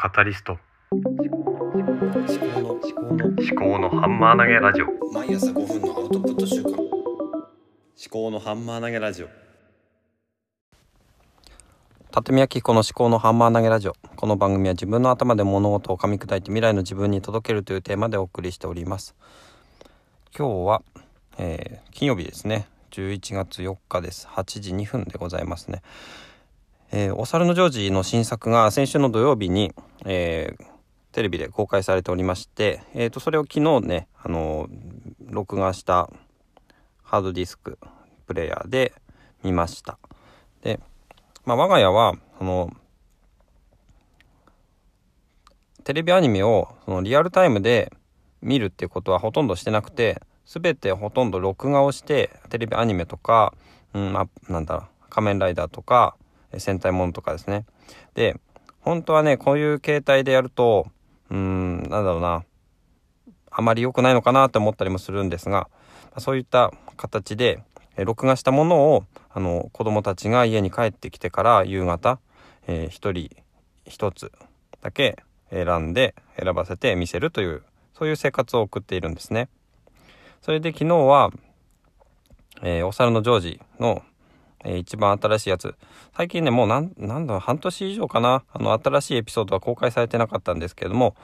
カタリスト。思考の思考の思考のハンマー投げラジオ。毎朝5分のアウトプット週間思考のハンマー投げラジオ。立見明彦の思考のハンマー投げラジオ。この番組は自分の頭で物事を噛み砕いて未来の自分に届けるというテーマでお送りしております。今日は、えー金曜日ですね。11月4日です。8時2分でございますねえーお猿のジョージの新作が先週の土曜日に、えーテレビで公開されておりまして、えー、とそれを昨日ね、あのー録画したハードディスクプレイヤーで見ました。で、まあ、我が家はそのテレビアニメをそのリアルタイムで見るってことはほとんどしてなくて全てほとんど録画をしてテレビアニメとか、うんまあ、なんだ仮面ライダーとか戦隊ものとかですねで本当はねこういう形態でやるとうーんなんだろうなあまり良くないのかなって思ったりもするんですが、そういった形でえ録画したものをあの子供たちが家に帰ってきてから夕方、えー人一つだけ選んで選ばせて見せるというそういう生活を送っているんですね。それで昨日は、えーお猿のジョージの、えー一番新しいやつ。最近ねもうなんなんだ半年以上かな。あの新しいエピソードは公開されてなかったんですけども、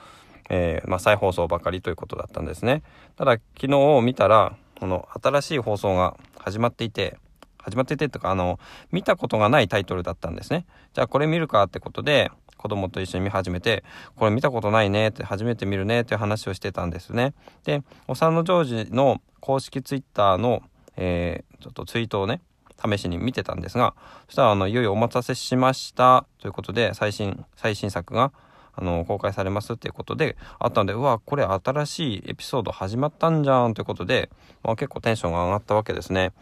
えーまあ、再放送ばかりということだったんですね。ただ昨日見たらこの新しい放送が始まっていて始まっててとかあの見たことがないタイトルだったんですね。じゃあこれ見るかってことで子供と一緒に見始めてこれ見たことないねって初めて見るねっていう話をしてたんですね。でお産のジョージの公式ツイッターの、えーちょっとツイートをね試しに見てたんですがそしたらあのいよいよお待たせしましたということで最新最新作があの公開されますっていうことであったのでうわこれ新しいエピソード始まったんじゃんということで、まあ、結構テンションが上がったわけですね。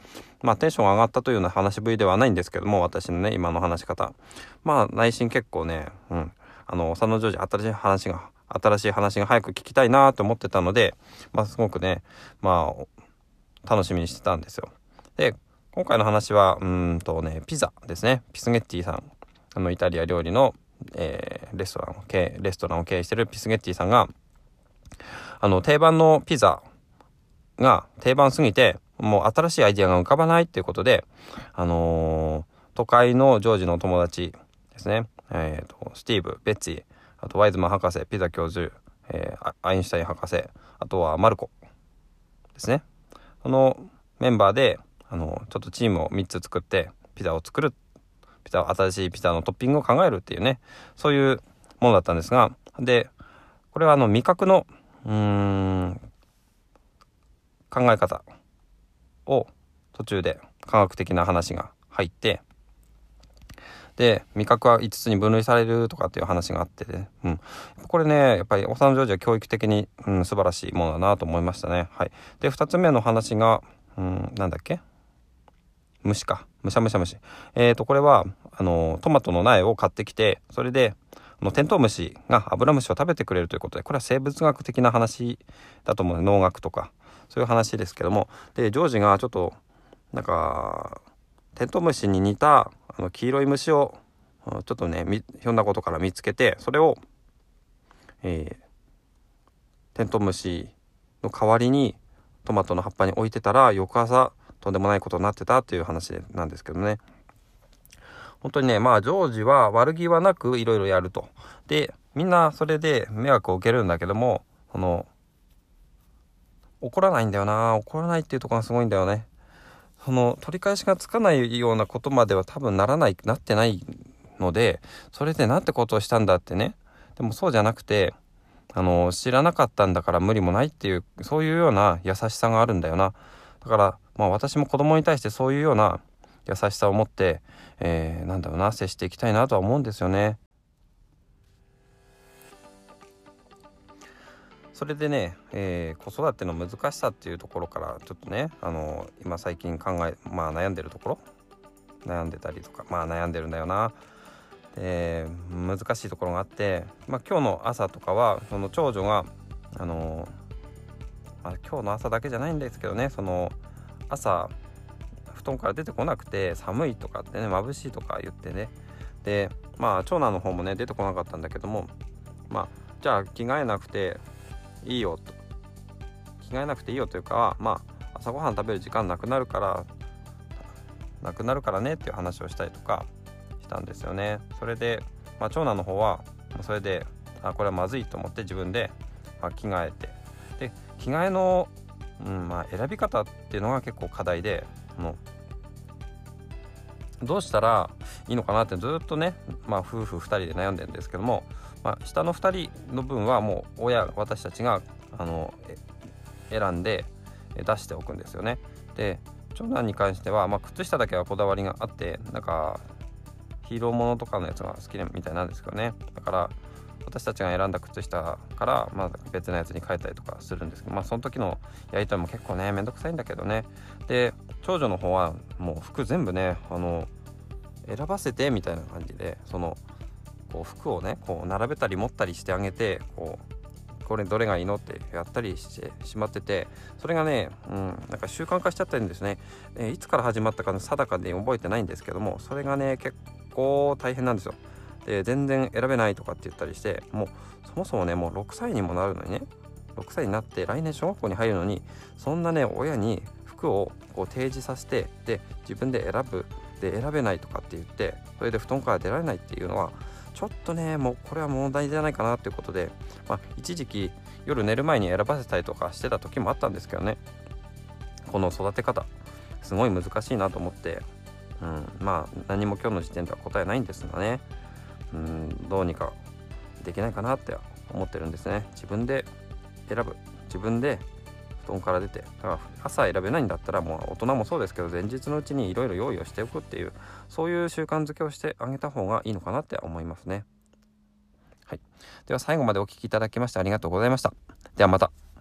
まあテンションが上がったというような話ぶりではないんですけども私のね今の話し方まあ内心結構ねうんあの佐野ジョージ新しい話が新しい話が早く聞きたいなと思ってたのでまあすごくねまあ楽しみにしてたんですよ。で今回の話はうんとねピザですね。ピスゲッティさん。あのイタリア料理の、えーレストランを経営レストランを経営してるピスゲッティさんがあの定番のピザが定番すぎてもう新しいアイディアが浮かばないっていうことであのー都会のジョージの友達ですね、えーとスティーブベッツィあとワイズマン博士ピザ教授、えーアインシュタイン博士あとはマルコですね。そのメンバーであのちょっとチームを3つ作ってピザを作るピザ新しいピザのトッピングを考えるっていうねそういうものだったんですがでこれはあの味覚のうん考え方を途中で科学的な話が入ってで味覚は5つに分類されるとかっていう話があってね、うん、これねやっぱりオサンジョージは教育的に、うん、素晴らしいものだなと思いましたね。はい、で2つ目の話が、うん、なんだっけ？虫か。むしゃむしゃ虫。えー、とこれはあのトマトの苗を買ってきてそれであのテントウムシがアブラムシを食べてくれるということでこれは生物学的な話だと思う。農学とか。そういう話ですけども。でジョージがちょっとなんかテントウムシに似たあの黄色い虫をちょっとねひょんなことから見つけてそれを、えーテントウムシの代わりにトマトの葉っぱに置いてたら翌朝とんでもないことになってたっていう話なんですけどね。本当にねまあジョージは悪気はなくいろいろやると。でみんなそれで迷惑を受けるんだけどもその怒らないんだよな。怒らないっていうとこがすごいんだよね。その取り返しがつかないようなことまでは多分ならないなってないのでそれでなんてことをしたんだってね。でもそうじゃなくてあの知らなかったんだから無理もないっていうそういうような優しさがあるんだよな。だからまあ私も子供に対してそういうような優しさを持って、えーなんだろうな接していきたいなとは思うんですよね。それでね、えー子育ての難しさっていうところからちょっとねあの今最近考えまあ悩んでるところ悩んでたりとかまあ悩んでるんだよな。で難しいところがあって、まあ、今日の朝とかはその長女があの、まあ、今日の朝だけじゃないんですけどねその朝布団から出てこなくて寒いとかってね眩しいとか言ってね。でまあ長男の方もね出てこなかったんだけどもまあじゃあ着替えなくていいよと着替えなくていいよというかまあ朝ごはん食べる時間なくなるからなくなるからねっていう話をしたりとかしたんですよね。それで、まあ、長男の方はそれであこれはまずいと思って自分で、まあ、着替えて。で着替えの、うんまあ、選び方っていうのが結構課題でのどうしたらいいのかなってずっとね、まあ、夫婦2人で悩んでるんですけども、まあ、下の2人の分はもう親私たちがあの選んで出しておくんですよね。で長男に関しては、まあ、靴下だけはこだわりがあってなんかヒーローものとかのやつが好きみたいなんですけどねだから私たちが選んだ靴下から、まあ、別のやつに変えたりとかするんですけどまあその時のやり取りも結構ねめんどくさいんだけどね。で長女の方はもう服全部ねあの選ばせてみたいな感じでそのこう服をねこう並べたり持ったりしてあげてこうこれどれがいいのってやったりしてしまっててそれがね、うん、なんか習慣化しちゃってるんですね、えいつから始まったかの定かで覚えてないんですけどもそれがね結構大変なんですよ。で全然選べないとかって言ったりしてもうそもそもねもう6歳にもなるのにね6歳になって来年小学校に入るのにそんなね親に服をこう提示させてで自分で選ぶで選べないとかって言ってそれで布団から出られないっていうのはちょっとねもうこれは問題じゃないかなっていうことで、まあ、一時期夜寝る前に選ばせたりとかしてた時もあったんですけどね。この育て方すごい難しいなと思って、うん、まあ何も今日の時点では答えないんですがね、うん、どうにかできないかなって思ってるんですね自分で選ぶ自分で布団から出てだから朝選べないんだったらもう大人もそうですけど前日のうちにいろいろ用意をしておくっていうそういう習慣づけをしてあげた方がいいのかなって思いますね。はい、では最後までお聴きいただきましてありがとうございました。ではまた。